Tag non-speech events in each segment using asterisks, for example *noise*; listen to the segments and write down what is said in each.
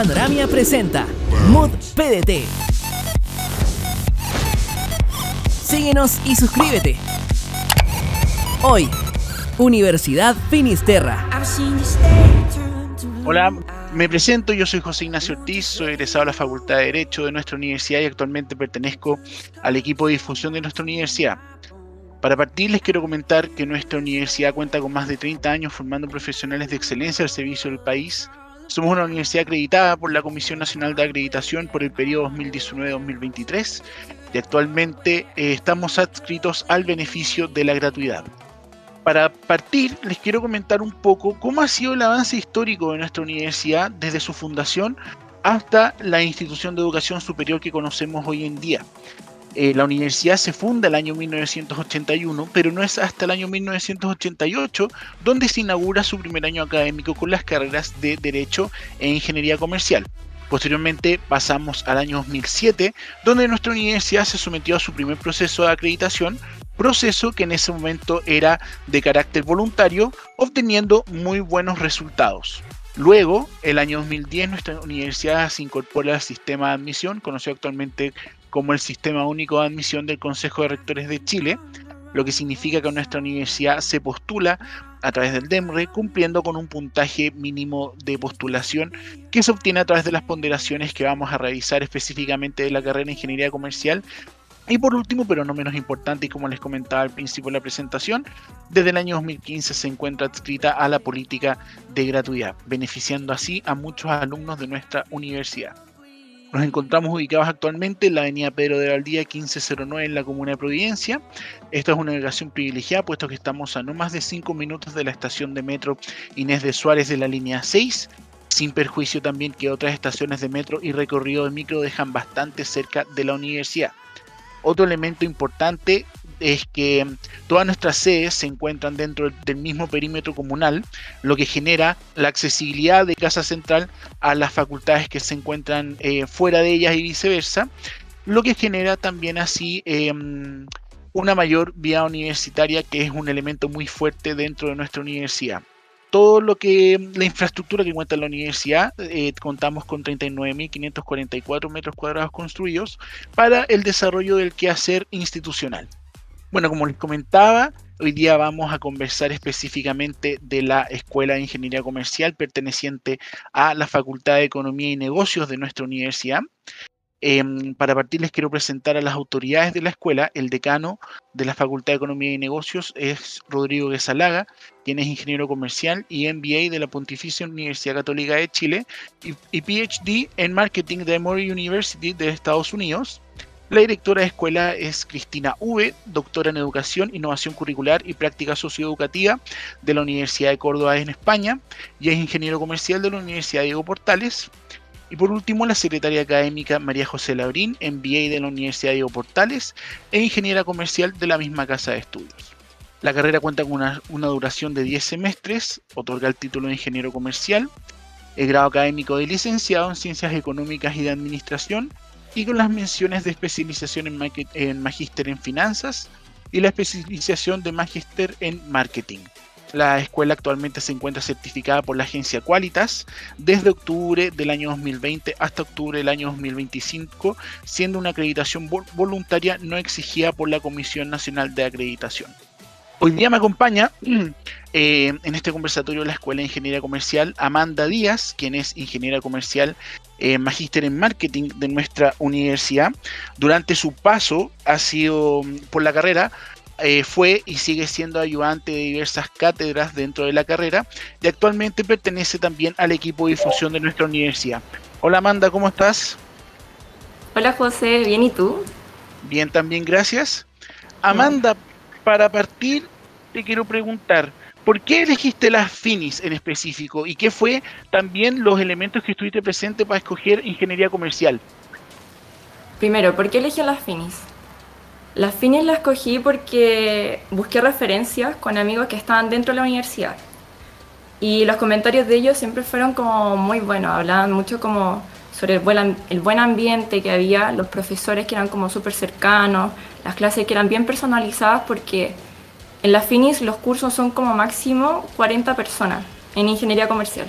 Panoramia presenta Mood PDT. Síguenos y suscríbete. Hoy, Universidad Finisterra. Hola, me presento, yo soy José Ignacio Ortiz, soy egresado a la Facultad de Derecho de nuestra universidad y actualmente pertenezco al equipo de difusión de nuestra universidad. Para partir les quiero comentar que nuestra universidad cuenta con más de 30 años formando profesionales de excelencia al servicio del país. Somos una universidad acreditada por la Comisión Nacional de Acreditación por el periodo 2019-2023 y actualmente eh, estamos adscritos al beneficio de la gratuidad. Para partir, les quiero comentar un poco cómo ha sido el avance histórico de nuestra universidad desde su fundación hasta la institución de educación superior que conocemos hoy en día. Eh, la universidad se funda el año 1981, pero no es hasta el año 1988 donde se inaugura su primer año académico con las carreras de Derecho e Ingeniería Comercial. Posteriormente pasamos al año 2007, donde nuestra universidad se sometió a su primer proceso de acreditación, proceso que en ese momento era de carácter voluntario, obteniendo muy buenos resultados. Luego, el año 2010, nuestra universidad se incorpora al sistema de admisión, conocido actualmente como el Sistema Único de Admisión del Consejo de Rectores de Chile, lo que significa que nuestra universidad se postula a través del DEMRE, cumpliendo con un puntaje mínimo de postulación que se obtiene a través de las ponderaciones que vamos a revisar específicamente de la carrera de Ingeniería Comercial. Y por último, pero no menos importante, y como les comentaba al principio de la presentación, desde el año 2015 se encuentra adscrita a la política de gratuidad, beneficiando así a muchos alumnos de nuestra universidad. Nos encontramos ubicados actualmente en la avenida Pedro de Valdía 1509 en la comuna de Providencia. Esta es una ubicación privilegiada puesto que estamos a no más de 5 minutos de la estación de metro Inés de Suárez de la línea 6, sin perjuicio también que otras estaciones de metro y recorrido de micro dejan bastante cerca de la universidad. Otro elemento importante es que todas nuestras sedes se encuentran dentro del mismo perímetro comunal, lo que genera la accesibilidad de Casa Central a las facultades que se encuentran eh, fuera de ellas y viceversa, lo que genera también así em, una mayor vía universitaria que es un elemento muy fuerte dentro de nuestra universidad todo lo que la infraestructura que cuenta la universidad, eh, contamos con 39.544 metros cuadrados construidos para el desarrollo del quehacer institucional. Bueno, como les comentaba, hoy día vamos a conversar específicamente de la Escuela de Ingeniería Comercial perteneciente a la Facultad de Economía y Negocios de nuestra universidad. Em, para partir les quiero presentar a las autoridades de la escuela. El decano de la Facultad de Economía y Negocios es Rodrigo Guesalaga, quien es ingeniero comercial y MBA de la Pontificia Universidad Católica de Chile y, PhD en Marketing de Emory University de Estados Unidos. La directora de escuela es Cristina V, doctora en Educación, Innovación Curricular y Práctica Socioeducativa de la Universidad de Córdoba en España y es ingeniero comercial de la Universidad Diego Portales. Y por último, la secretaria académica María José Labrín, MBA de la Universidad Diego Portales e ingeniera comercial de la misma casa de estudios. La carrera cuenta con una, una duración de 10 semestres, otorga el título de ingeniero comercial, el grado académico de licenciado en Ciencias Económicas y de Administración y con las menciones de especialización en, en magíster en finanzas y la especialización de magíster en marketing. La escuela actualmente se encuentra certificada por la agencia Qualitas desde octubre del año 2020 hasta octubre del año 2025, siendo una acreditación voluntaria no exigida por la Comisión Nacional de Acreditación. Hoy día me acompaña *clears throat* eh, en este conversatorio de la Escuela de Ingeniería Comercial Amanda Díaz, quien es ingeniera comercial eh, magíster en marketing de nuestra universidad. Durante su paso ha sido mm, por la carrera, eh, fue y sigue siendo ayudante de diversas cátedras dentro de la carrera y actualmente pertenece también al equipo de difusión de nuestra universidad. Hola Amanda, ¿cómo estás? Hola José, bien y tú? Bien, también gracias. Amanda, para partir te quiero preguntar, ¿Por qué elegiste las finis en específico? ¿Y qué fue también los elementos que estuviste presente para escoger ingeniería comercial? Primero, ¿por qué elegí las finis? Las finis las escogí porque busqué referencias con amigos que estaban dentro de la universidad. Y los comentarios de ellos siempre fueron como muy buenos, hablaban mucho como sobre el buen, el buen ambiente que había, los profesores que eran como súper cercanos, las clases que eran bien personalizadas porque en la FINIS los cursos son como máximo 40 personas en ingeniería comercial.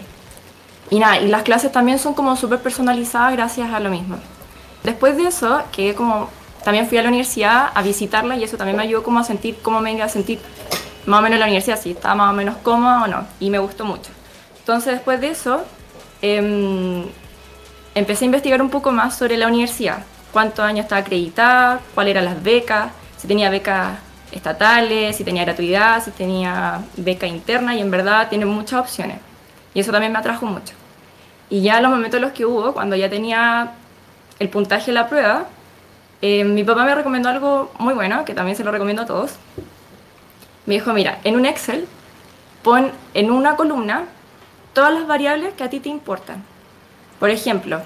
y nada, y las clases también son como súper personalizadas gracias a lo mismo. Después de eso, que como también fui a la universidad a visitarla y eso también me ayudó como a sentir cómo me iba a sentir más o menos en la universidad, si estaba más o menos cómoda o no, y me gustó mucho. Entonces después de eso, em, empecé a investigar un poco más sobre la universidad, cuántos años estaba acreditada, cuáles eran las becas, si tenía becas estatales, si tenía gratuidad, si tenía beca interna y en verdad tiene muchas opciones. Y eso también me atrajo mucho. Y ya en los momentos en los que hubo, cuando ya tenía el puntaje de la prueba, eh, mi papá me recomendó algo muy bueno, que también se lo recomiendo a todos. Me dijo, mira, en un Excel pon en una columna todas las variables que a ti te importan. Por ejemplo,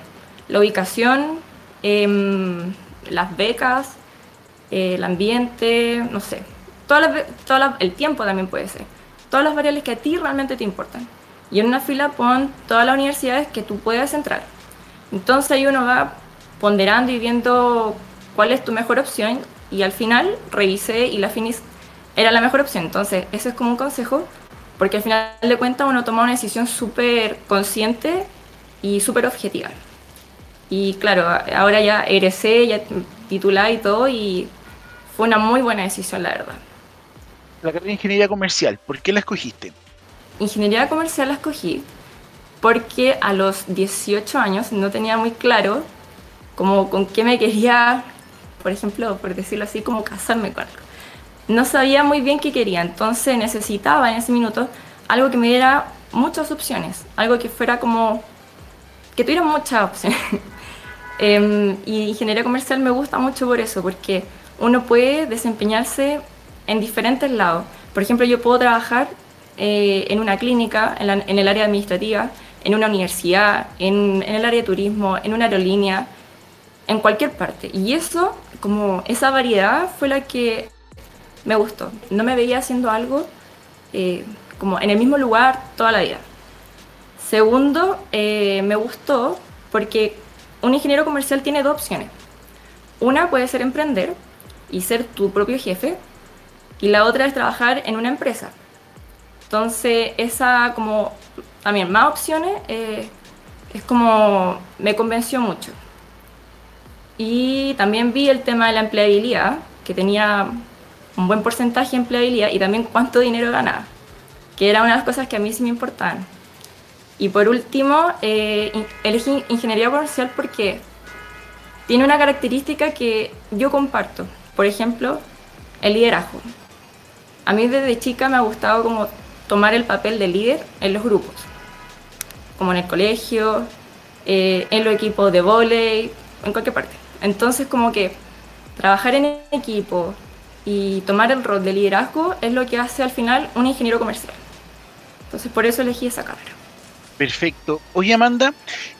la ubicación, em, las becas, el ambiente, no sé, el tiempo también puede ser. Todas las variables que a ti realmente te importan. Y en una fila pon todas las universidades que tú puedas entrar. Entonces ahí uno va ponderando y viendo cuál es tu mejor opción y al final revisé y la finis era la mejor opción. Entonces, eso es como un consejo, porque al final de cuentas uno toma una decisión súper consciente y súper objetiva. Y claro, ahora ya egresé, ya titulada y todo, y fue una muy buena decisión, la verdad. La carrera de ingeniería comercial, ¿por qué la escogiste? Ingeniería comercial la escogí porque a los 18 años no tenía muy claro como con qué me quería, por ejemplo, por decirlo así, como casarme con algo. No sabía muy bien qué quería, entonces necesitaba en ese minuto algo que me diera muchas opciones, algo que fuera como que tuviera muchas opciones. *laughs* Em, y ingeniería comercial me gusta mucho por eso, porque uno puede desempeñarse en diferentes lados. Por ejemplo, yo puedo trabajar eh, en una clínica, en, el área administrativa, en una universidad, en, en, el área de turismo, en una aerolínea, en cualquier parte. Y eso, como esa variedad, fue la que me gustó. No me veía haciendo algo eh, como en el mismo lugar toda la vida. Segundo, eh, me gustó porque un ingeniero comercial tiene dos opciones. Una puede ser emprender y ser tu propio jefe y la otra es trabajar en una empresa. Entonces, esa como también más opciones eh, es como me convenció mucho. Y también vi el tema de la empleabilidad, que tenía un buen porcentaje de empleabilidad y también cuánto dinero ganaba, que era una de las cosas que a mí sí me importaban. Y por último, eh, elegí ingeniería comercial porque tiene una característica que yo comparto. Por ejemplo, el liderazgo. A mí desde chica me ha gustado como tomar el papel de líder en los grupos, como en el colegio, eh, en los equipos de volei, en cualquier parte. Entonces como que trabajar en equipo y tomar el rol de liderazgo es lo que hace al final un ingeniero comercial. Entonces por eso elegí esa carrera. Perfecto. Oye Amanda,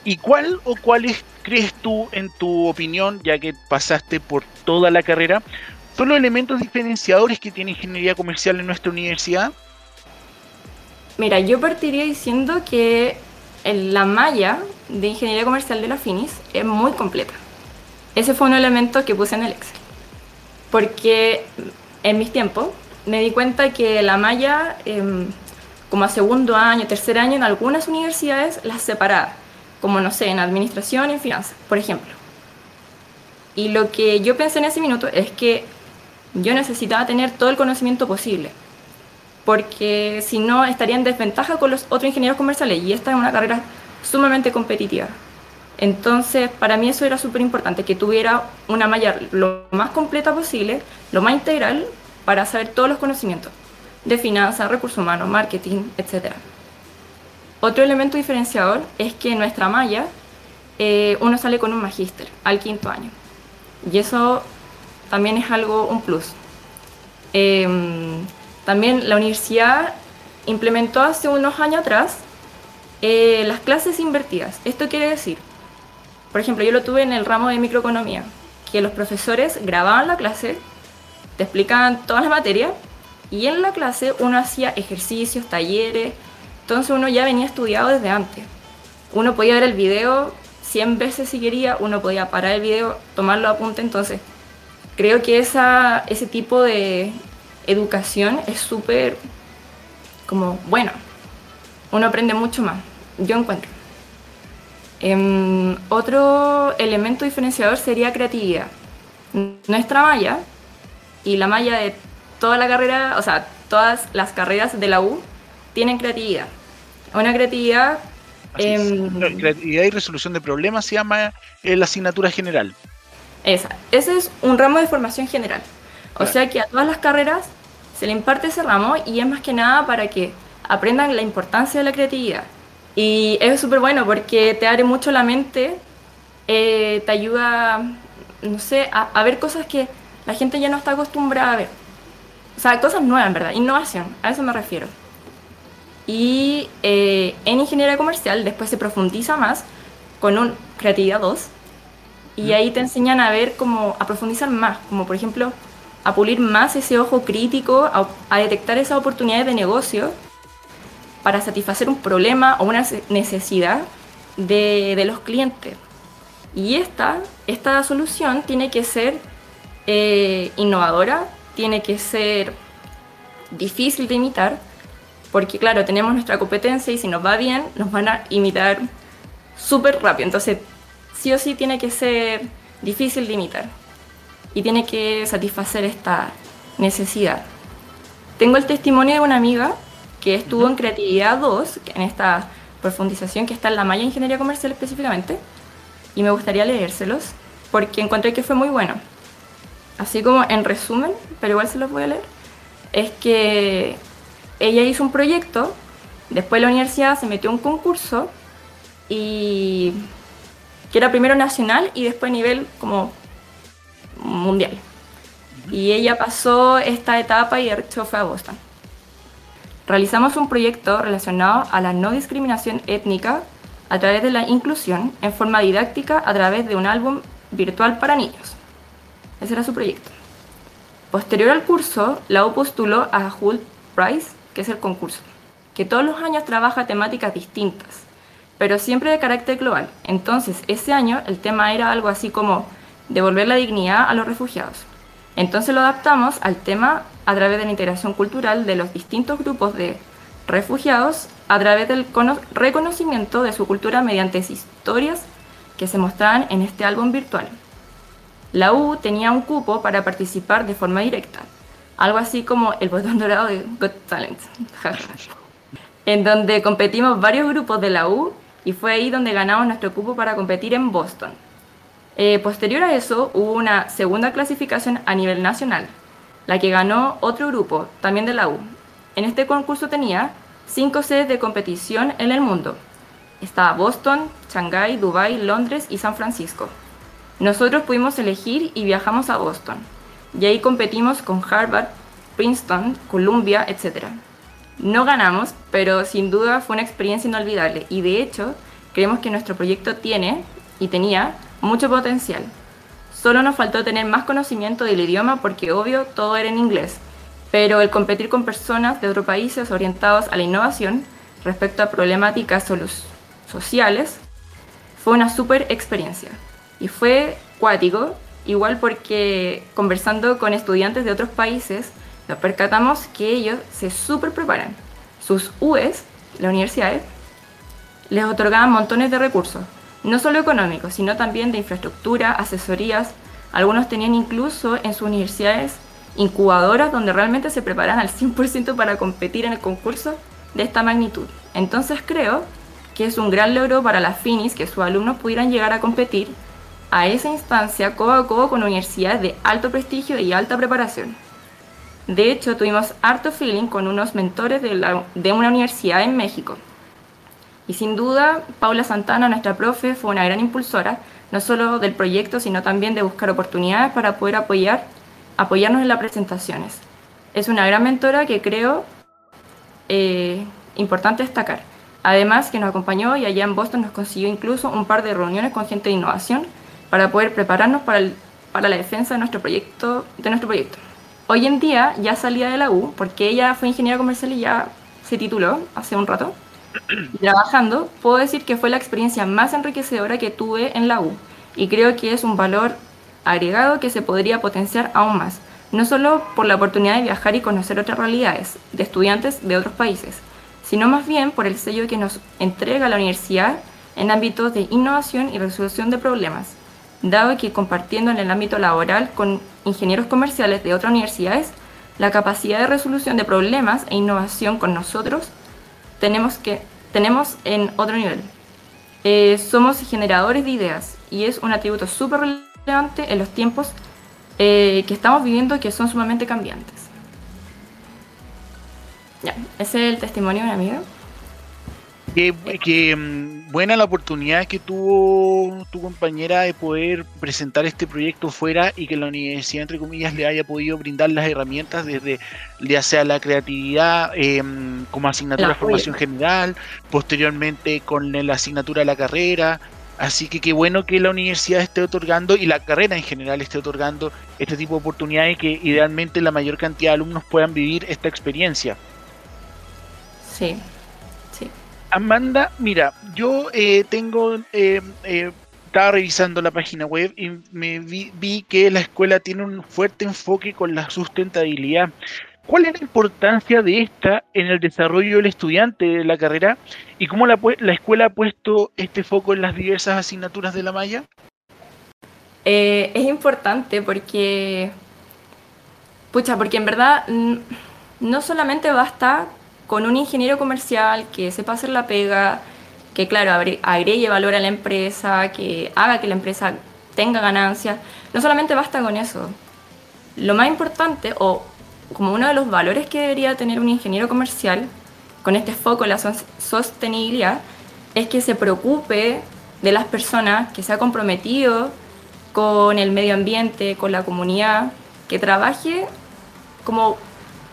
¿y cuál o cuáles crees tú, en tu opinión, ya que pasaste por toda la carrera, son los elementos diferenciadores que tiene ingeniería comercial en nuestra universidad? Mira, yo partiría diciendo que la malla de ingeniería comercial de la Finis es muy completa. Ese fue un elemento que puse en el Excel. Porque en mis tiempos me di cuenta que la malla, em, como a segundo año, tercer año, en algunas universidades las separaba, como no sé, en administración en finanzas, por ejemplo. Y lo que yo pensé en ese minuto es que yo necesitaba tener todo el conocimiento posible, porque si no estaría en desventaja con los otros ingenieros comerciales, y esta es una carrera sumamente competitiva. Entonces, para mí eso era súper importante, que tuviera una malla lo más completa posible, lo más integral, para saber todos los conocimientos de finanzas, recursos humanos, marketing, etc. Otro elemento diferenciador es que en nuestra malla eh, uno sale con un magíster al quinto año. Y eso también es algo, un plus. Em, también la universidad implementó hace unos años atrás eh, las clases invertidas. Esto quiere decir por ejemplo, yo lo tuve en el ramo de microeconomía, que los profesores grababan la clase, te explicaban todas las materias y en la clase uno hacía ejercicios, talleres, entonces uno ya venía estudiado desde antes. Uno podía ver el video 100 veces si quería, uno podía parar el video, tomarlo a apunte, entonces creo que esa, ese tipo de educación es súper como bueno, uno aprende mucho más, yo encuentro. Em, otro elemento diferenciador sería creatividad. Nuestra malla y la malla de toda la carrera, o sea, todas las carreras de la U tienen creatividad. Una creatividad... Em, creatividad y resolución de problemas se llama la asignatura general. Esa. Ese es un ramo de formación general. O sea que a todas las carreras se le imparte ese ramo y es más que nada para que aprendan la importancia de la creatividad. Y es súper bueno porque te abre mucho la mente, eh, te ayuda, no sé, a, ver cosas que la gente ya no está acostumbrada a ver. O sea, cosas nuevas, en verdad, innovación, a eso me refiero. Y eh, en ingeniería comercial después se profundiza más con un creatividad 2 y ahí te enseñan a ver cómo, a profundizar más, como por ejemplo, a pulir más ese ojo crítico, a, detectar esas oportunidades de negocio para satisfacer un problema o una necesidad de, los clientes. Y esta, esta solución tiene que ser eh, innovadora, tiene que ser difícil de imitar, porque claro, tenemos nuestra competencia y si nos va bien, nos van a imitar súper rápido. Entonces, sí o sí tiene que ser difícil de imitar y tiene que satisfacer esta necesidad. Tengo el testimonio de una amiga que estuvo en Creatividad 2, en esta profundización que está en la Malla Ingeniería Comercial específicamente, y me gustaría leérselos porque encontré que fue muy bueno. Así como en resumen, pero igual se los voy a leer, es que ella hizo un proyecto, después la universidad se metió a un concurso y que era primero nacional y después a nivel como mundial. Y ella pasó esta etapa y de hecho fue a Boston. Realizamos un proyecto relacionado a la no discriminación étnica a través de la inclusión en forma didáctica a través de un álbum virtual para niños. Ese era su proyecto. Posterior al curso, la U postuló a Hult Prize, que es el concurso, que todos los años trabaja temáticas distintas pero siempre de carácter global. Entonces, ese año el tema era algo así como devolver la dignidad a los refugiados. Entonces lo adaptamos al tema a través de la integración cultural de los distintos grupos de refugiados a través del reconocimiento de su cultura mediante historias que se mostraban en este álbum virtual. La U tenía un cupo para participar de forma directa, algo así como el botón dorado de Got Talent, *laughs* en donde competimos varios grupos de la U y fue ahí donde ganamos nuestro cupo para competir en Boston. Eh, posterior a eso hubo una segunda clasificación a nivel nacional, la que ganó otro grupo, también de la U. En este concurso tenía cinco sedes de competición en el mundo. Estaba Boston, Shanghái, Dubai, Londres y San Francisco. Nosotros pudimos elegir y viajamos a Boston. Y ahí competimos con Harvard, Princeton, Columbia, etc. No ganamos, pero sin duda fue una experiencia inolvidable y de hecho creemos que nuestro proyecto tiene y tenía mucho potencial. Solo nos faltó tener más conocimiento del idioma porque obvio todo era en inglés, pero el competir con personas de otros países orientados a la innovación respecto a problemáticas sociales fue una super experiencia. Y fue cuático, igual porque conversando con estudiantes de otros países, nos percatamos que ellos se súper preparan. Sus UES, las universidades, les otorgaban montones de recursos, no solo económicos, sino también de infraestructura, asesorías. Algunos tenían incluso en sus universidades incubadoras donde realmente se preparan al 100% para competir en el concurso de esta magnitud. Entonces creo que es un gran logro para las FINIS que sus alumnos pudieran llegar a competir a esa instancia codo a codo con universidades de alto prestigio y alta preparación. De hecho, tuvimos harto feeling con unos mentores de, una universidad en México. Y sin duda, Paula Santana, nuestra profe, fue una gran impulsora, no solo del proyecto, sino también de buscar oportunidades para poder apoyar, apoyarnos en las presentaciones. Es una gran mentora que creo eh, importante destacar. Además, que nos acompañó y allá en Boston nos consiguió incluso un par de reuniones con gente de innovación para poder prepararnos para, para la defensa de nuestro proyecto. De nuestro proyecto. Hoy en día ya salía de la U, porque ella fue ingeniera comercial y ya se tituló hace un rato. Trabajando, puedo decir que fue la experiencia más enriquecedora que tuve en la U. Y creo que es un valor agregado que se podría potenciar aún más. No solo por la oportunidad de viajar y conocer otras realidades de estudiantes de otros países, sino más bien por el sello que nos entrega la universidad en ámbitos de innovación y resolución de problemas, dado que compartiendo en el ámbito laboral con ingenieros comerciales de otras universidades, la capacidad de resolución de problemas e innovación con nosotros tenemos, que, tenemos en otro nivel. Eh, somos generadores de ideas y es un atributo súper relevante en los tiempos eh, que estamos viviendo que son sumamente cambiantes. Ya, ese es el testimonio de una amiga. Qué, mm, buena la oportunidad que tuvo tu compañera de poder presentar este proyecto fuera y que la universidad, entre comillas, le haya podido brindar las herramientas desde ya sea la creatividad em, como asignatura de formación general, posteriormente con la asignatura de la carrera. Así que qué bueno que la universidad esté otorgando y la carrera en general esté otorgando este tipo de oportunidades y que idealmente la mayor cantidad de alumnos puedan vivir esta experiencia. Sí, Amanda, mira, yo eh, tengo, eh, eh, estaba revisando la página web y me vi, que la escuela tiene un fuerte enfoque con la sustentabilidad. ¿Cuál es la importancia de esta en el desarrollo del estudiante de la carrera y cómo la, la escuela ha puesto este foco en las diversas asignaturas de la malla? es importante porque, pucha, porque en verdad no solamente basta con un ingeniero comercial que sepa hacer la pega, que claro, agregue valor a la empresa, que haga que la empresa tenga ganancias. No solamente basta con eso. Lo más importante, o como uno de los valores que debería tener un ingeniero comercial, con este foco en la sostenibilidad, es que se preocupe de las personas, que sea comprometido con el medio ambiente, con la comunidad, que trabaje como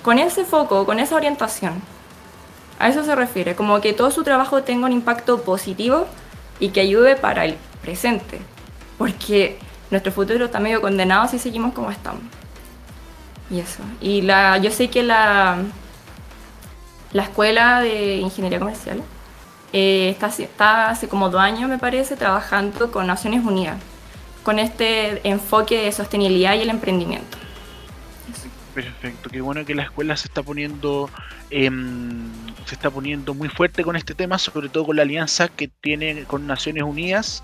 con ese foco, con esa orientación. A eso se refiere, como que todo su trabajo tenga un impacto positivo y que ayude para el presente, porque nuestro futuro está medio condenado si seguimos como estamos. Y eso. Y la, yo sé que la, la escuela de ingeniería comercial eh, está, está hace como dos años, me parece, trabajando con Naciones Unidas, con este enfoque de sostenibilidad y el emprendimiento. Perfecto, qué bueno que la escuela se está poniendo em, se está poniendo muy fuerte con este tema, sobre todo con la alianza que tiene con Naciones Unidas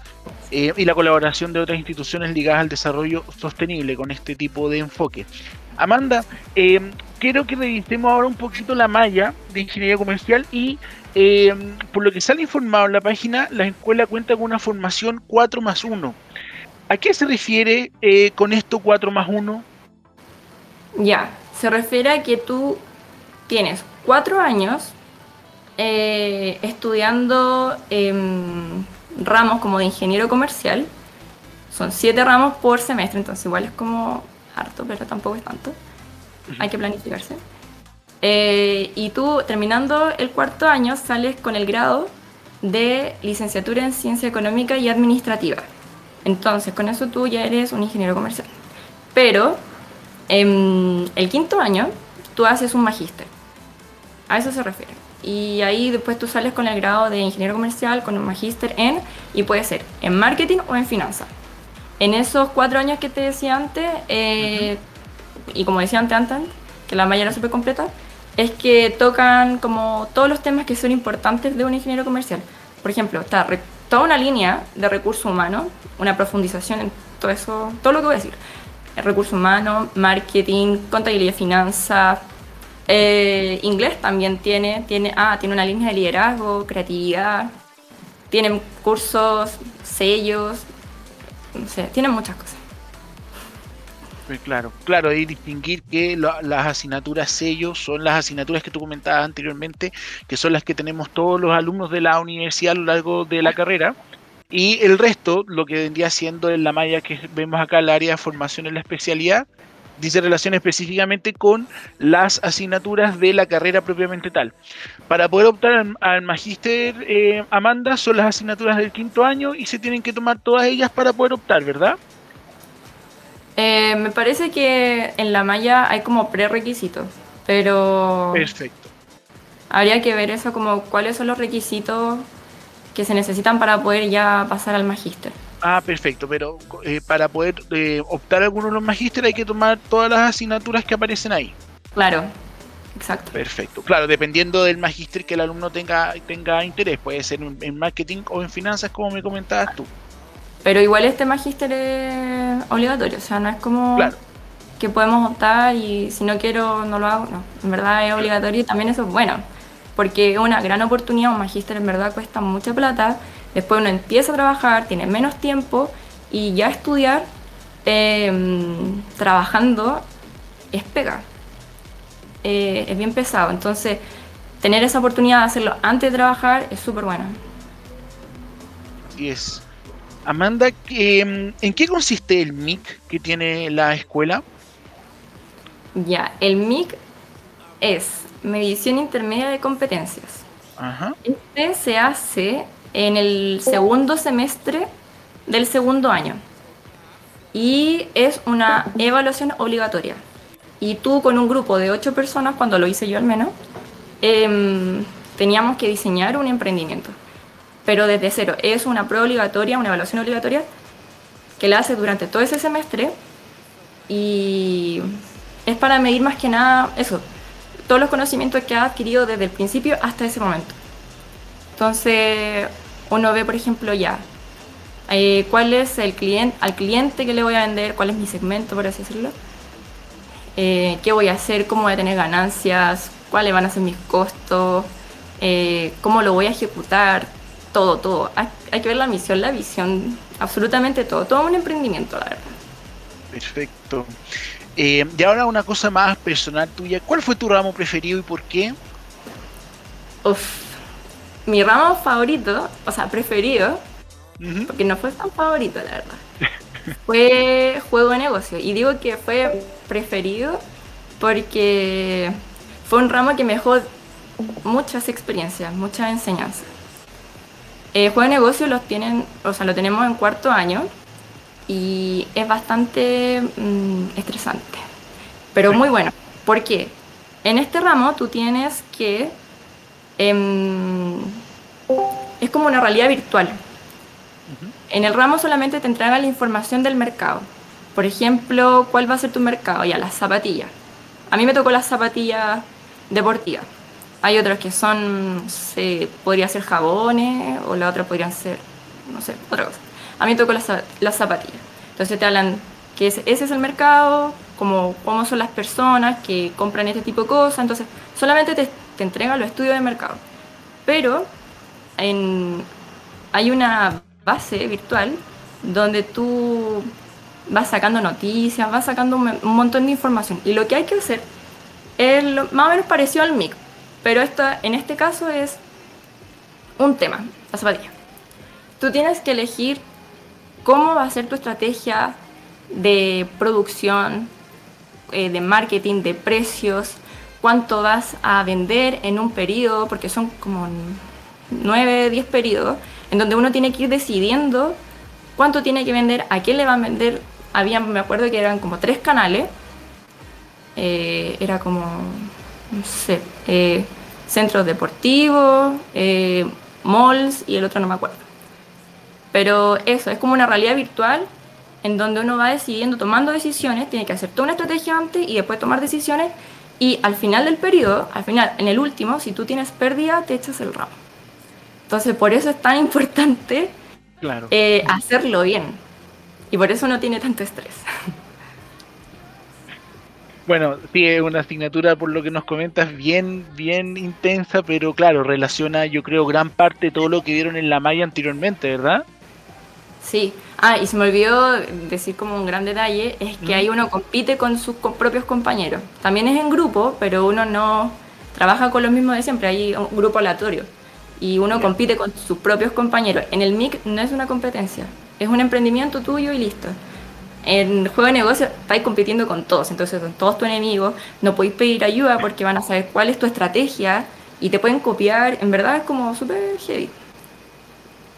eh, y la colaboración de otras instituciones ligadas al desarrollo sostenible con este tipo de enfoque. Amanda, em, quiero que revisemos ahora un poquito la malla de ingeniería comercial y em, por lo que sale informado en la página, la escuela cuenta con una formación 4 más 1. ¿A qué se refiere eh, con esto 4 más 1? Ya, se refiere a que tú tienes cuatro años eh, estudiando ramos como de ingeniero comercial. Son siete ramos por semestre, entonces igual es como harto, pero tampoco es tanto. Hay que planificarse. Eh, y tú, terminando el cuarto año, sales con el grado de licenciatura en ciencia económica y administrativa. Entonces, con eso tú ya eres un ingeniero comercial. Pero en el quinto año, tú haces un magíster. A eso se refiere. Y ahí después tú sales con el grado de ingeniero comercial, con un magíster en, y puede ser en marketing o en finanzas. En esos cuatro años que te decía antes, eh, y como decía antes, antes, que la malla era súper completa, es que tocan como todos los temas que son importantes de un ingeniero comercial. Por ejemplo, está toda una línea de recursos humanos, una profundización en todo eso, todo lo que voy a decir recursos humanos, marketing, contabilidad y finanzas. Eh, inglés también tiene, tiene, ah, tiene una línea de liderazgo, creatividad, tienen cursos, sellos, no sé, tienen muchas cosas. Pues claro, claro, y distinguir que las asignaturas sellos son las asignaturas que tú comentabas anteriormente, que son las que tenemos todos los alumnos de la universidad a lo largo de la carrera y el resto, lo que vendría siendo en la malla que vemos acá, el área de formación en la especialidad, dice relación específicamente con las asignaturas de la carrera propiamente tal. Para poder optar al, magíster eh, Amanda son las asignaturas del quinto año y se tienen que tomar todas ellas para poder optar, ¿verdad? Eh, me parece que en la malla hay como prerequisitos, pero... Perfecto. Habría que ver eso como cuáles son los requisitos que se necesitan para poder ya pasar al magíster. Ah, perfecto, pero eh, para poder eh, optar a alguno de los magísteres hay que tomar todas las asignaturas que aparecen ahí. Claro, exacto. Perfecto. Claro, dependiendo del magíster que el alumno tenga, tenga interés, puede ser en marketing o en finanzas, como me comentabas tú. Pero igual este magíster es obligatorio, o sea, no es como que podemos optar y si no quiero no lo hago, no, en verdad es obligatorio y también eso es bueno, porque es una gran oportunidad, un magíster en verdad cuesta mucha plata, después uno empieza a trabajar, tiene menos tiempo y ya estudiar em, trabajando es pega, eh, es bien pesado, entonces tener esa oportunidad de hacerlo antes de trabajar es súper bueno. Y es Amanda, em, ¿en qué consiste el MIC que tiene la escuela? Ya, el MIC es medición intermedia de competencias. Este se hace en el segundo semestre del segundo año y es una evaluación obligatoria. Y tú con un grupo de ocho personas, cuando lo hice yo al menos, em, teníamos que diseñar un emprendimiento pero desde cero. Es una prueba obligatoria, una evaluación obligatoria que la hace durante todo ese semestre y es para medir más que nada eso, todos los conocimientos que ha adquirido desde el principio hasta ese momento. Entonces, uno ve, por ejemplo, ya, eh, cuál es el cliente, al cliente que le voy a vender, cuál es mi segmento, por así decirlo, eh, qué voy a hacer, cómo voy a tener ganancias, cuáles van a ser mis costos, eh, cómo lo voy a ejecutar, todo, todo. Hay, que ver la misión, la visión, absolutamente todo. Todo un emprendimiento, la verdad. Perfecto. Eh, y ahora una cosa más personal tuya. ¿Cuál fue tu ramo preferido y por qué? Uf, mi ramo favorito, o sea, preferido, porque no fue tan favorito, la verdad, *laughs* fue juego de negocio. Y digo que fue preferido porque fue un ramo que me dejó muchas experiencias, muchas enseñanzas. Eh, juego de negocio los tienen, o sea, lo tenemos en cuarto año y es bastante mm, estresante, pero muy bueno. ¿Por qué? En este ramo tú tienes que... Em, es como una realidad virtual. En el ramo solamente te entregan la información del mercado. Por ejemplo, ¿cuál va a ser tu mercado? Ya, las zapatillas. A mí me tocó las zapatillas deportivas. Hay otros que son, se, podría ser jabones o la otra podrían ser, no sé, otra cosa. A mí tocó las, zapatillas. Entonces te hablan que ese, es el mercado, como, cómo son las personas que compran este tipo de cosas. Entonces solamente te, te entregan los estudios de mercado. Pero en, hay una base virtual donde tú vas sacando noticias, vas sacando un, montón de información. Y lo que hay que hacer es más o menos parecido al MIC. Pero esto, en este caso es un tema, la zapatilla. Tú tienes que elegir cómo va a ser tu estrategia de producción, eh, de marketing, de precios, cuánto vas a vender en un periodo, porque son como 9, 10 periodos, en donde uno tiene que ir decidiendo cuánto tiene que vender, a quién le van a vender. Había, me acuerdo que eran como tres canales. Eh, era como no sé, eh, centros deportivos, malls y el otro no me acuerdo. Pero eso, es como una realidad virtual en donde uno va decidiendo, tomando decisiones, tiene que hacer toda una estrategia antes y después tomar decisiones y al final del periodo, al final, en el último, si tú tienes pérdida, te echas el ramo. Entonces, por eso es tan importante eh, hacerlo bien. Y por eso no tiene tanto estrés. Bueno, sí, es una asignatura, por lo que nos comentas, bien, bien intensa, pero claro, relaciona, yo creo, gran parte de todo lo que vieron en la malla anteriormente, ¿verdad? Sí. Ah, y se me olvidó decir como un gran detalle, es que ahí uno compite con sus propios compañeros. También es en grupo, pero uno no trabaja con los mismos de siempre, hay un grupo aleatorio. Y uno compite con sus propios compañeros. En el MIC no es una competencia, es un emprendimiento tuyo y listo en juego de negocio estáis compitiendo con todos, entonces son todos tus enemigos, no podéis pedir ayuda porque van a saber cuál es tu estrategia y te pueden copiar, en verdad es como súper heavy.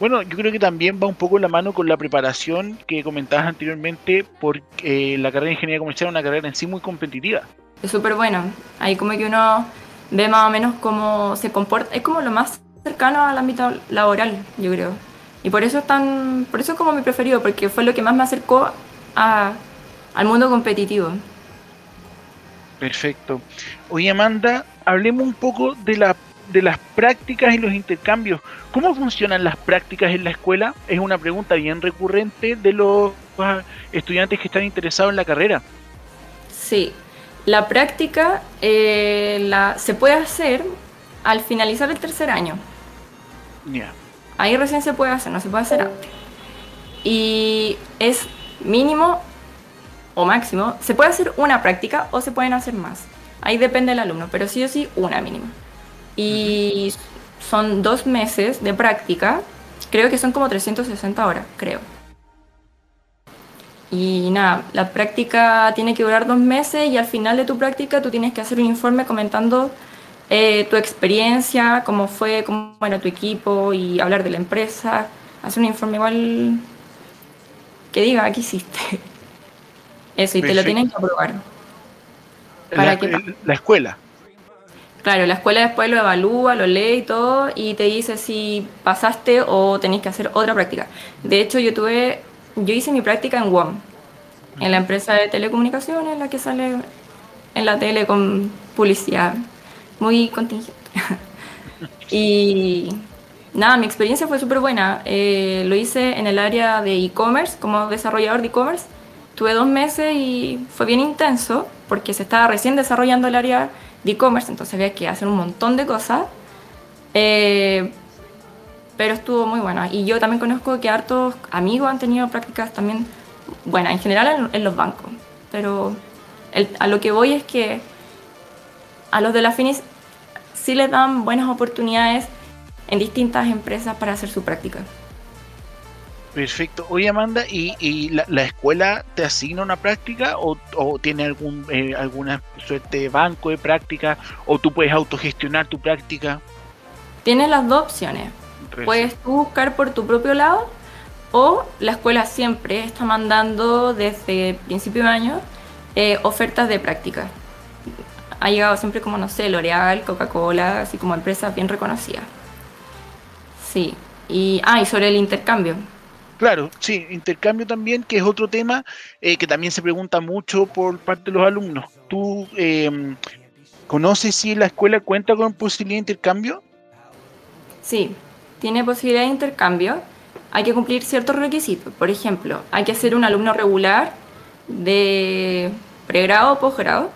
Bueno, yo creo que también va un poco en la mano con la preparación que comentabas anteriormente, porque la carrera de ingeniería comercial es una carrera en sí muy competitiva. Es súper bueno, ahí como que uno ve más o menos cómo se comporta, es como lo más cercano al ámbito laboral, yo creo. Y por eso es tan, por eso es como mi preferido, porque fue lo que más me acercó al mundo competitivo. Perfecto. Oye, Amanda, hablemos un poco de, la, de las prácticas y los intercambios. ¿Cómo funcionan las prácticas en la escuela? Es una pregunta bien recurrente de los ah, estudiantes que están interesados en la carrera. Sí, la práctica eh, la, se puede hacer al finalizar el tercer año. Ya. Ahí recién se puede hacer, no se puede hacer antes. Y es mínimo o máximo. Se puede hacer una práctica o se pueden hacer más. Ahí depende del alumno, pero sí o sí una mínima. Y son dos meses de práctica. Creo que son como 360 horas, creo. Y nada, la práctica tiene que durar dos meses y al final de tu práctica tú tienes que hacer un informe comentando eh, tu experiencia, cómo fue, cómo era tu equipo y hablar de la empresa. Hacer un informe igual que diga, ¿qué hiciste? *laughs* Eso, y te lo tienen que aprobar. ¿Para la, la escuela. Claro, la escuela después lo evalúa, lo lee y todo, y te dice si pasaste o tenéis que hacer otra práctica. De hecho, yo tuve, yo hice mi práctica en WOM, en la empresa de telecomunicaciones, la que sale en la tele con publicidad muy contingente. *laughs* y nada, mi experiencia fue súper buena. Eh, lo hice en el área de e-commerce, como desarrollador de e-commerce. Tuve dos meses y fue bien intenso porque se estaba recién desarrollando el área de e-commerce, entonces había que hacer un montón de cosas. Eh, pero estuvo muy buena. Y yo también conozco que hartos amigos han tenido prácticas también buenas, en general en, los bancos. Pero a lo que voy es que a los de la Finis sí les dan buenas oportunidades en distintas empresas para hacer su práctica. Perfecto. Oye, Amanda, ¿y, la, escuela te asigna una práctica o, tiene algún eh, alguna suerte de banco de práctica o tú puedes autogestionar tu práctica? Tienes las dos opciones. Puedes tú buscar por tu propio lado o la escuela siempre está mandando desde principio de año eh, ofertas de práctica ha llegado siempre como, no sé, L'Oreal, Coca-Cola, así como empresas bien reconocidas. Sí. Y, ah, y sobre el intercambio. Claro, sí, intercambio también, que es otro tema eh, que también se pregunta mucho por parte de los alumnos. ¿Tú em, conoces si la escuela cuenta con posibilidad de intercambio? Sí, tiene posibilidad de intercambio. Hay que cumplir ciertos requisitos. Por ejemplo, hay que ser un alumno regular de pregrado o posgrado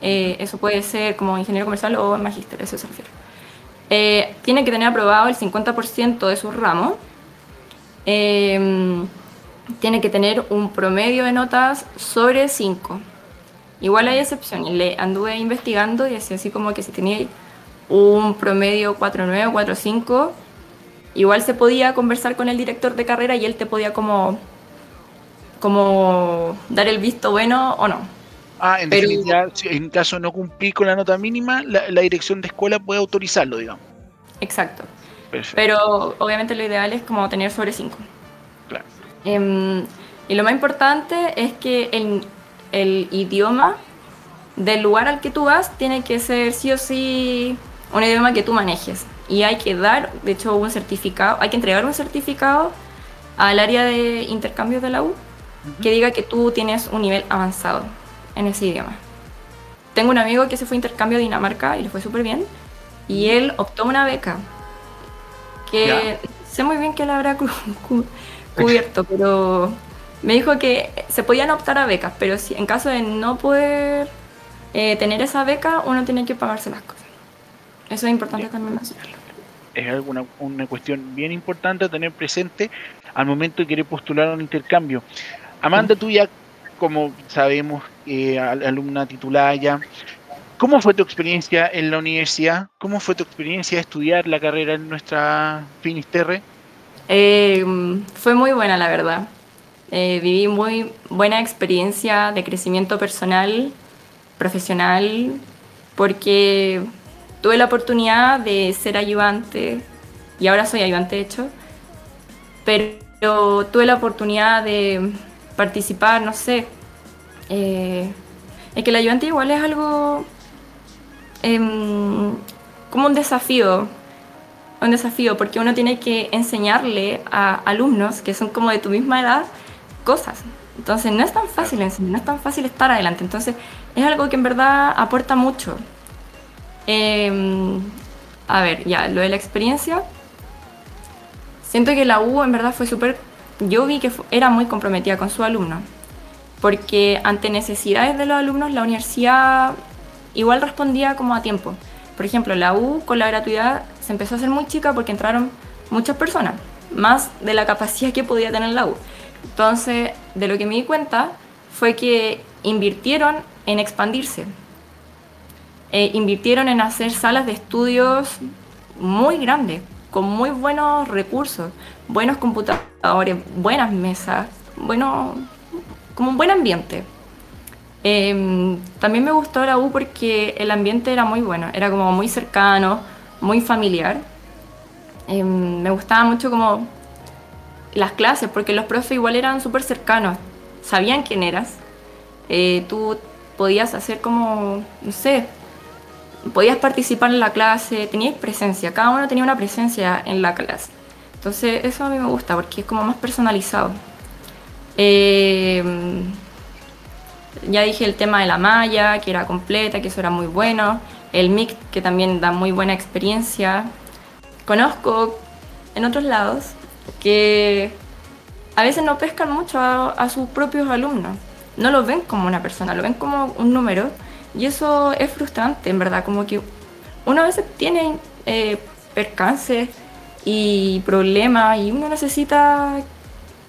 eh, eso puede ser como ingeniero comercial o magíster, eso se refiere. Eh, tiene que tener aprobado el 50% de sus ramos. Em, tiene que tener un promedio de notas sobre 5. Igual hay excepciones. Le anduve investigando y decía así como que si tenía un promedio 4.9 o 4.5, igual se podía conversar con el director de carrera y él te podía como, como dar el visto bueno o no. Ah, en definitiva, en caso no cumplir con la nota mínima, la, dirección de escuela puede autorizarlo, digamos. Exacto. Pero obviamente lo ideal es como tener sobre 5. Claro. Em, y lo más importante es que el, el, idioma del lugar al que tú vas tiene que ser sí o sí un idioma que tú manejes. Y hay que dar, de hecho, un certificado, hay que entregar un certificado al área de intercambio de la U que diga que tú tienes un nivel avanzado en ese idioma. Tengo un amigo que se fue a intercambio a Dinamarca y le fue súper bien. Y él optó una beca que sé muy bien que la habrá *laughs* cubierto, pero me dijo que se podían optar a becas, pero si en caso de no poder eh, tener esa beca, uno tiene que pagarse las cosas. Eso es importante también mencionarlo. Es alguna, una cuestión bien importante a tener presente al momento de querer postular un intercambio. Amanda, tú ya como sabemos, eh, alumna titulada ya. ¿Cómo fue tu experiencia en la universidad? ¿Cómo fue tu experiencia de estudiar la carrera en nuestra Finisterre? Eh, fue muy buena, la verdad. Eh, viví muy buena experiencia de crecimiento personal, profesional, porque tuve la oportunidad de ser ayudante, y ahora soy ayudante de hecho, pero tuve la oportunidad de participar, no sé. Eh, es que el ayudante igual es algo em, como un desafío, un desafío, porque uno tiene que enseñarle a alumnos que son como de tu misma edad cosas, Entonces no es tan fácil enseñar, no es tan fácil estar adelante. Entonces es algo que en verdad aporta mucho. Em, a ver, ya, lo de la experiencia. Siento que la U en verdad fue súper... Yo vi que era muy comprometida con sus alumnos. Porque ante necesidades de los alumnos la universidad igual respondía como a tiempo. Por ejemplo, la U con la gratuidad se empezó a hacer muy chica porque entraron muchas personas, más de la capacidad que podía tener la U. Entonces, de lo que me di cuenta fue que invirtieron en expandirse. Eh, invirtieron en hacer salas de estudios muy grandes, con muy buenos recursos, buenos computadores, buenas mesas, bueno, como un buen ambiente. Em, también me gustó la U porque el ambiente era muy bueno, era como muy cercano, muy familiar. Em, me gustaba mucho como las clases, porque los profes igual eran súper cercanos, sabían quién eras. Eh, tú podías hacer como, no sé, podías participar en la clase, tenías presencia, cada uno tenía una presencia en la clase. Entonces eso a mí me gusta porque es como más personalizado. Eh, ya dije el tema de la malla, que era completa, que eso era muy bueno. El MIC, que también da muy buena experiencia. Conozco en otros lados que a veces no pescan mucho a, sus propios alumnos. No lo ven como una persona, lo ven como un número. Y eso es frustrante, en verdad. Como que uno a veces tiene eh, percances y problemas y uno necesita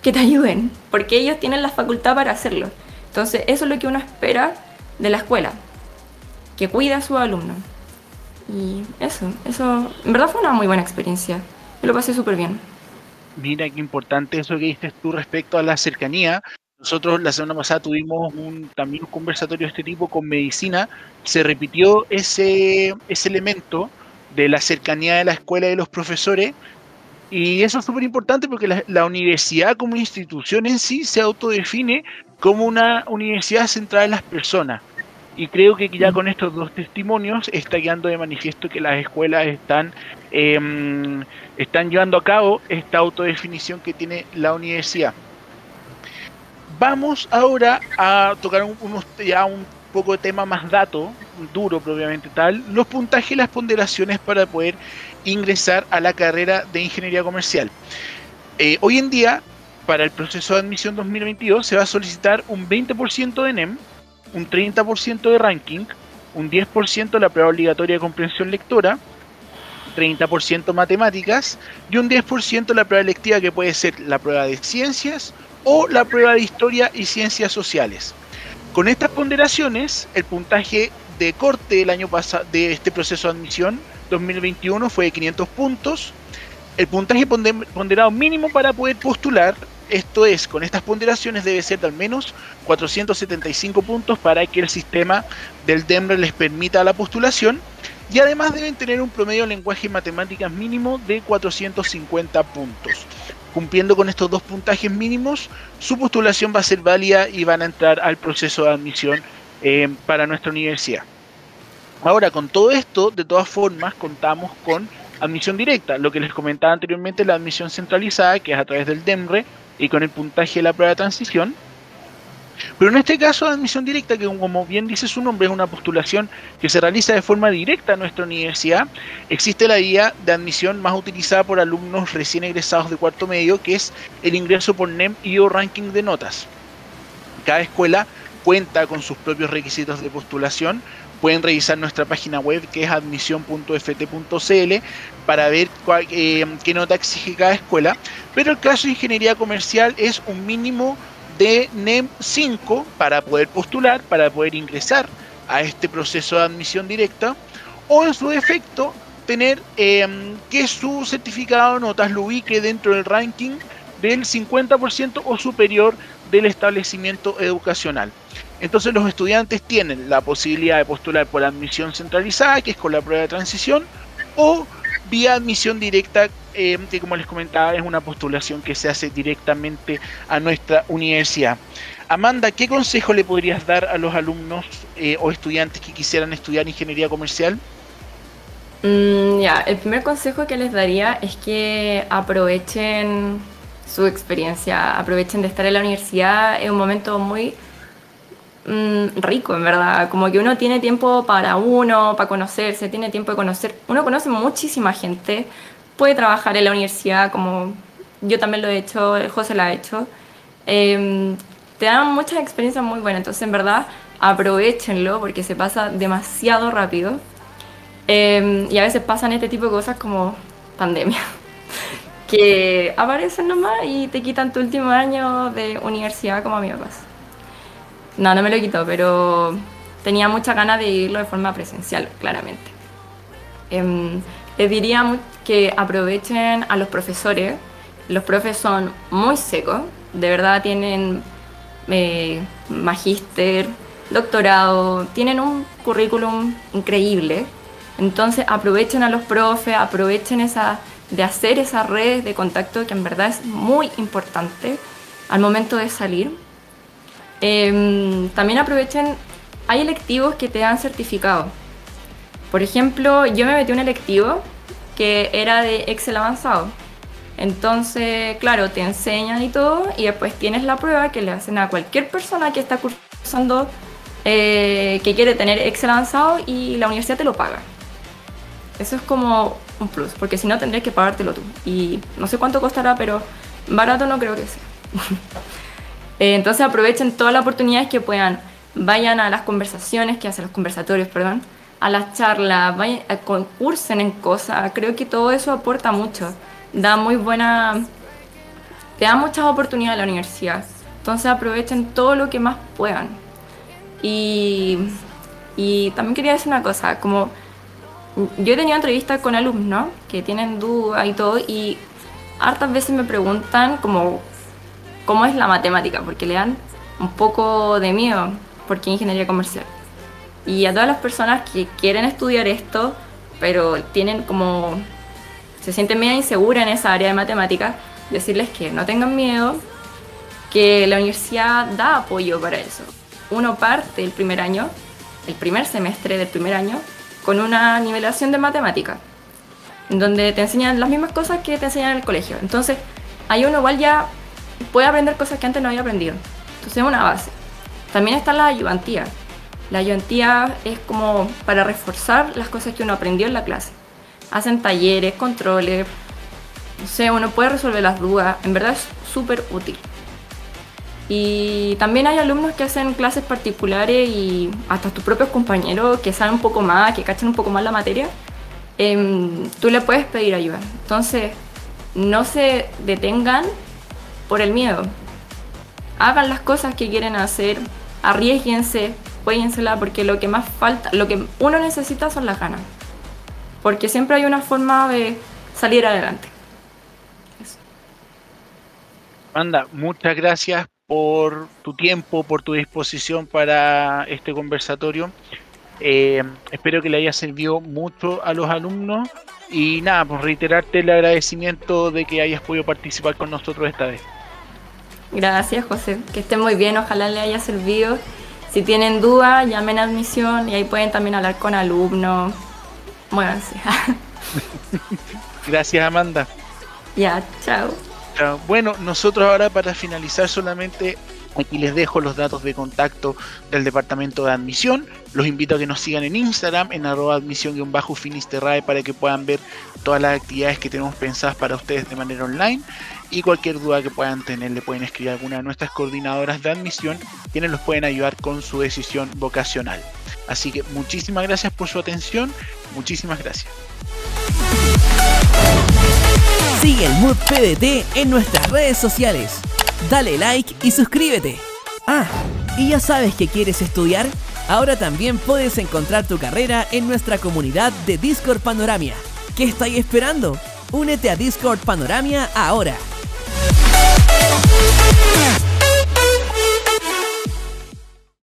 que te ayuden, porque ellos tienen la facultad para hacerlo. Entonces, eso es lo que uno espera de la escuela, que cuida a su alumno. Y eso, eso, en verdad fue una muy buena experiencia. Yo lo pasé súper bien. Mira qué importante eso que dices tú respecto a la cercanía. Nosotros la semana pasada tuvimos un, también un conversatorio de este tipo con medicina. Se repitió ese, ese elemento de la cercanía de la escuela y de los profesores. Y eso es súper importante porque la, universidad como institución en sí se autodefine como una universidad centrada en las personas. Y creo que ya con estos dos testimonios está quedando de manifiesto que las escuelas están, eh, están llevando a cabo esta autodefinición que tiene la universidad. Vamos ahora a tocar unos, ya un poco de tema más dato, duro propiamente tal, los puntajes y las ponderaciones para poder ingresar a la carrera de ingeniería comercial. Eh, hoy en día, para el proceso de admisión 2022, se va a solicitar un 20% de NEM, un 30% de ranking, un 10% la prueba obligatoria de comprensión lectora, 30% matemáticas y un 10% la prueba electiva que puede ser la prueba de ciencias o la prueba de historia y ciencias sociales. Con estas ponderaciones, el puntaje de corte del año pasado de este proceso de admisión 2021 fue de 500 puntos. El puntaje ponderado mínimo para poder postular esto es, con estas ponderaciones debe ser de al menos 475 puntos para que el sistema del DEMRE les permita la postulación y además deben tener un promedio de lenguaje y matemáticas mínimo de 450 puntos. Cumpliendo con estos dos puntajes mínimos, su postulación va a ser válida y van a entrar al proceso de admisión eh, para nuestra universidad. Ahora, con todo esto, de todas formas, contamos con admisión directa, lo que les comentaba anteriormente, la admisión centralizada, que es a través del DEMRE, y con el puntaje de la prueba de transición. Pero en este caso, admisión directa, que como bien dice su nombre, es una postulación que se realiza de forma directa a nuestra universidad, existe la guía de admisión más utilizada por alumnos recién egresados de cuarto medio, que es el ingreso por NEM y o ranking de notas. Cada escuela cuenta con sus propios requisitos de postulación, pueden revisar nuestra página web que es admisión.ft.cl para ver eh, qué nota exige cada escuela. Pero el caso de ingeniería comercial es un mínimo de NEM 5 para poder postular, para poder ingresar a este proceso de admisión directa, o en su defecto tener em, que su certificado de notas lo ubique dentro del ranking del 50% o superior del establecimiento educacional. Entonces los estudiantes tienen la posibilidad de postular por admisión centralizada, que es con la prueba de transición, o vía admisión directa, eh, que como les comentaba es una postulación que se hace directamente a nuestra universidad. Amanda, ¿qué consejo le podrías dar a los alumnos eh, o estudiantes que quisieran estudiar ingeniería comercial? Mm, ya, el primer consejo que les daría es que aprovechen su experiencia, aprovechen de estar en la universidad, es un momento muy mm, rico, en verdad, como que uno tiene tiempo para uno, para conocerse, tiene tiempo de conocer, uno conoce muchísima gente, puede trabajar en la universidad, como yo también lo he hecho, José lo ha hecho, em, te dan muchas experiencias muy buenas, entonces en verdad aprovechenlo porque se pasa demasiado rápido. Em, y a veces pasan este tipo de cosas como pandemia *laughs* que aparecen nomás y te quitan tu último año de universidad como a mí me pasa. No, no me lo quitó, pero tenía mucha ganas de irlo de forma presencial, claramente. Eh, les diría que aprovechen a los profesores. Los profes son muy secos, de verdad tienen eh, magíster, doctorado, tienen un currículum increíble. Entonces aprovechen a los profes, aprovechen esa de hacer esa red de contacto que en verdad es muy importante al momento de salir. Em, también aprovechen, hay electivos que te dan certificado. Por ejemplo, yo me metí un electivo que era de Excel avanzado. Entonces, claro, te enseñan y todo, y después tienes la prueba que le hacen a cualquier persona que está cursando, eh, que quiere tener Excel avanzado y la universidad te lo paga. Eso es como un plus, porque si no tendrías que pagártelo tú. Y no sé cuánto costará, pero barato no creo que sea. *laughs* Eh, entonces aprovechen todas las oportunidades que puedan. Vayan a las conversaciones que hacen los conversatorios, perdón, a las charlas, vayan, a concursen en cosas. Creo que todo eso aporta mucho. Da muy buena. Te da muchas oportunidades a la universidad. Entonces aprovechen todo lo que más puedan. Y, y también quería decir una cosa, como yo he tenido entrevistas con alumnos que tienen dudas y todo, y hartas veces me preguntan como cómo es la matemática, porque le dan un poco de miedo, porque ingeniería comercial. Y a todas las personas que quieren estudiar esto, pero tienen como, se sienten medio inseguras en esa área de matemáticas, decirles que no tengan miedo, que la universidad da apoyo para eso. Uno parte el primer año, el primer semestre del primer año, con una nivelación de matemática, donde te enseñan las mismas cosas que te enseñan en el colegio. Entonces, ahí uno igual ya puede aprender cosas que antes no había aprendido. Entonces, es una base. También está la ayudantía. La ayudantía es como para reforzar las cosas que uno aprendió en la clase. Hacen talleres, controles, no uno puede resolver las dudas. En verdad es súper útil. Y también hay alumnos que hacen clases particulares y hasta tus propios compañeros que saben un poco más, que cachan un poco más la materia, em, tú le puedes pedir ayuda. Entonces, no se detengan por el miedo. Hagan las cosas que quieren hacer, arriesguense, jueguensela, porque lo que más falta, lo que uno necesita son las ganas. Porque siempre hay una forma de salir adelante. Anda, muchas gracias por tu tiempo, por tu disposición para este conversatorio. Eh, espero que le haya servido mucho a los alumnos y nada, pues reiterarte el agradecimiento de que hayas podido participar con nosotros esta vez. Gracias, José. Que estén muy bien, ojalá le haya servido. Si tienen dudas, llamen a admisión y ahí pueden también hablar con alumnos. Muévanse. *laughs* Gracias, Amanda. Ya, chao. Bueno, nosotros ahora para finalizar solamente aquí les dejo los datos de contacto del departamento de admisión. Los invito a que nos sigan en Instagram en arroba admisión-finisterrae para que puedan ver todas las actividades que tenemos pensadas para ustedes de manera online. Y cualquier duda que puedan tener le pueden escribir a alguna de nuestras coordinadoras de admisión, quienes los pueden ayudar con su decisión vocacional. Así que muchísimas gracias por su atención, muchísimas gracias. Sigue el Mood PDT en nuestras redes sociales. Dale like y suscríbete. Ah, ¿y ya sabes que quieres estudiar? Ahora también puedes encontrar tu carrera en nuestra comunidad de Discord Panoramia. ¿Qué estáis esperando? Únete a Discord Panoramia ahora. oh